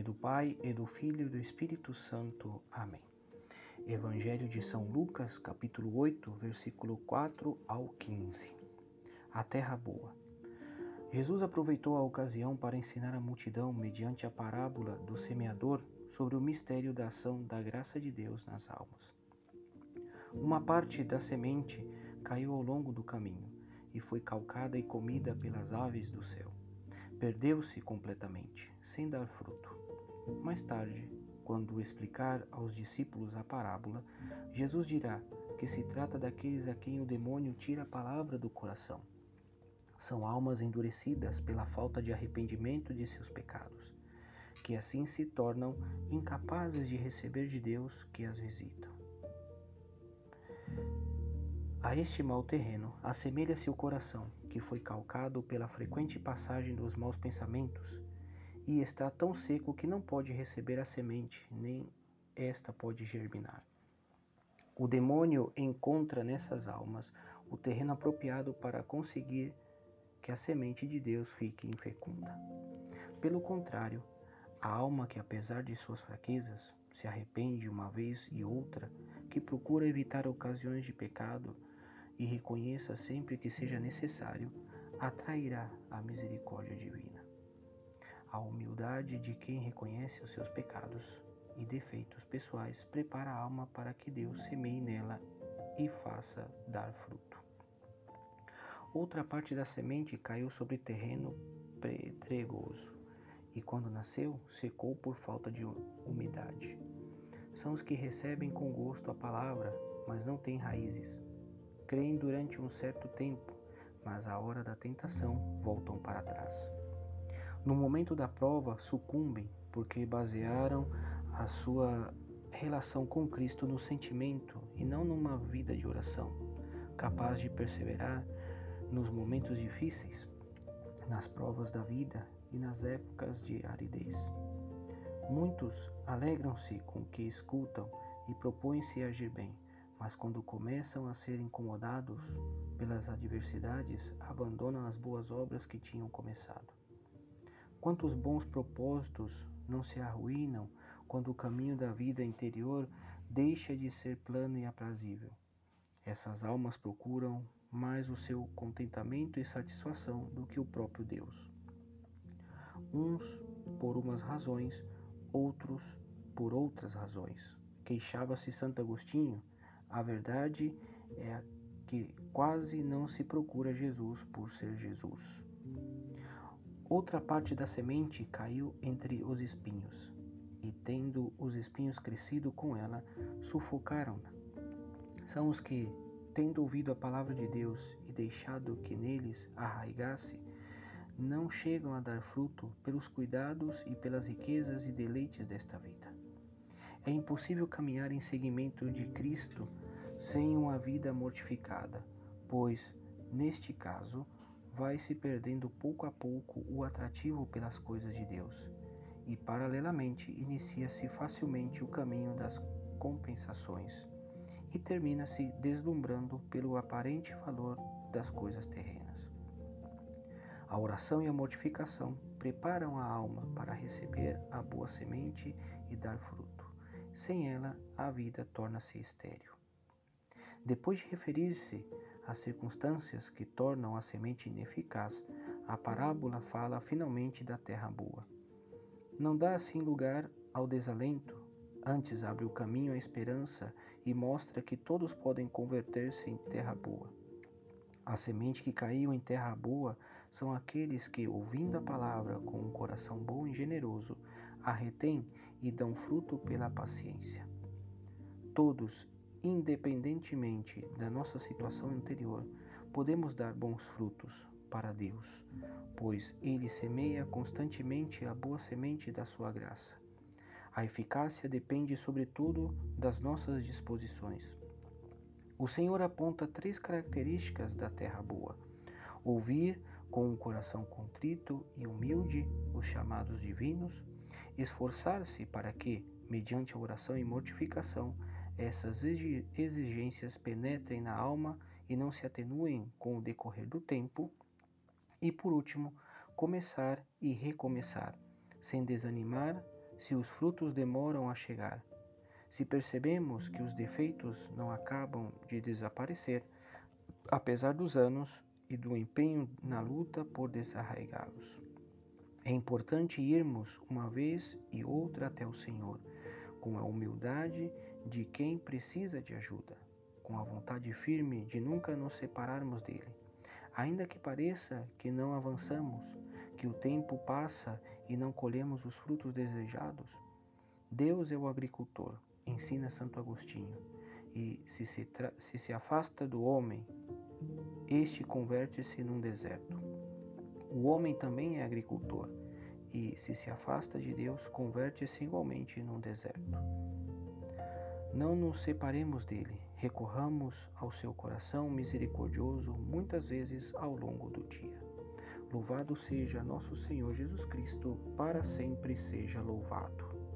nome do Pai e do Filho e do Espírito Santo. Amém. Evangelho de São Lucas, capítulo 8, versículo 4 ao 15. A terra boa. Jesus aproveitou a ocasião para ensinar a multidão mediante a parábola do semeador sobre o mistério da ação da graça de Deus nas almas. Uma parte da semente caiu ao longo do caminho e foi calcada e comida pelas aves do céu. Perdeu-se completamente, sem dar fruto. Mais tarde, quando explicar aos discípulos a parábola, Jesus dirá que se trata daqueles a quem o demônio tira a palavra do coração. São almas endurecidas pela falta de arrependimento de seus pecados, que assim se tornam incapazes de receber de Deus que as visitam. A este mau terreno assemelha-se o coração, que foi calcado pela frequente passagem dos maus pensamentos, e está tão seco que não pode receber a semente, nem esta pode germinar. O demônio encontra nessas almas o terreno apropriado para conseguir que a semente de Deus fique infecunda. Pelo contrário, a alma que, apesar de suas fraquezas, se arrepende uma vez e outra, que procura evitar ocasiões de pecado, e reconheça sempre que seja necessário, atrairá a misericórdia divina. A humildade de quem reconhece os seus pecados e defeitos pessoais prepara a alma para que Deus semeie nela e faça dar fruto. Outra parte da semente caiu sobre terreno pedregoso e, quando nasceu, secou por falta de umidade. São os que recebem com gosto a palavra, mas não têm raízes creem durante um certo tempo, mas à hora da tentação voltam para trás. No momento da prova, sucumbem porque basearam a sua relação com Cristo no sentimento e não numa vida de oração, capaz de perseverar nos momentos difíceis, nas provas da vida e nas épocas de aridez. Muitos alegram-se com o que escutam e propõem-se a agir bem, mas quando começam a ser incomodados pelas adversidades, abandonam as boas obras que tinham começado. Quantos bons propósitos não se arruinam quando o caminho da vida interior deixa de ser plano e aprazível? Essas almas procuram mais o seu contentamento e satisfação do que o próprio Deus. Uns por umas razões, outros por outras razões. Queixava-se Santo Agostinho a verdade é que quase não se procura Jesus por ser Jesus. Outra parte da semente caiu entre os espinhos, e tendo os espinhos crescido com ela, sufocaram-na. São os que, tendo ouvido a palavra de Deus e deixado que neles arraigasse, não chegam a dar fruto pelos cuidados e pelas riquezas e deleites desta vida. É impossível caminhar em seguimento de Cristo sem uma vida mortificada, pois, neste caso, vai se perdendo pouco a pouco o atrativo pelas coisas de Deus, e paralelamente inicia-se facilmente o caminho das compensações e termina-se deslumbrando pelo aparente valor das coisas terrenas. A oração e a mortificação preparam a alma para receber a boa semente e dar fruto. Sem ela, a vida torna-se estéril. Depois de referir-se às circunstâncias que tornam a semente ineficaz, a parábola fala finalmente da terra boa. Não dá assim lugar ao desalento, antes abre o caminho à esperança e mostra que todos podem converter-se em terra boa. A semente que caiu em terra boa são aqueles que, ouvindo a palavra com um coração bom e generoso, a retêm e dão fruto pela paciência. Todos independentemente da nossa situação anterior, podemos dar bons frutos para Deus, pois Ele semeia constantemente a boa semente da sua graça. A eficácia depende, sobretudo, das nossas disposições. O Senhor aponta três características da terra boa: ouvir com um coração contrito e humilde os chamados divinos, esforçar-se para que, mediante a oração e mortificação, essas exigências penetrem na alma e não se atenuem com o decorrer do tempo. E por último, começar e recomeçar, sem desanimar, se os frutos demoram a chegar. Se percebemos que os defeitos não acabam de desaparecer, apesar dos anos e do empenho na luta por desarraigá-los. É importante irmos uma vez e outra até o Senhor, com a humildade de quem precisa de ajuda, com a vontade firme de nunca nos separarmos dele. Ainda que pareça que não avançamos, que o tempo passa e não colhemos os frutos desejados, Deus é o agricultor, ensina Santo Agostinho, e se se, se, se afasta do homem, este converte-se num deserto. O homem também é agricultor, e se se afasta de Deus, converte-se igualmente num deserto. Não nos separemos dele, recorramos ao seu coração misericordioso muitas vezes ao longo do dia. Louvado seja nosso Senhor Jesus Cristo, para sempre seja louvado.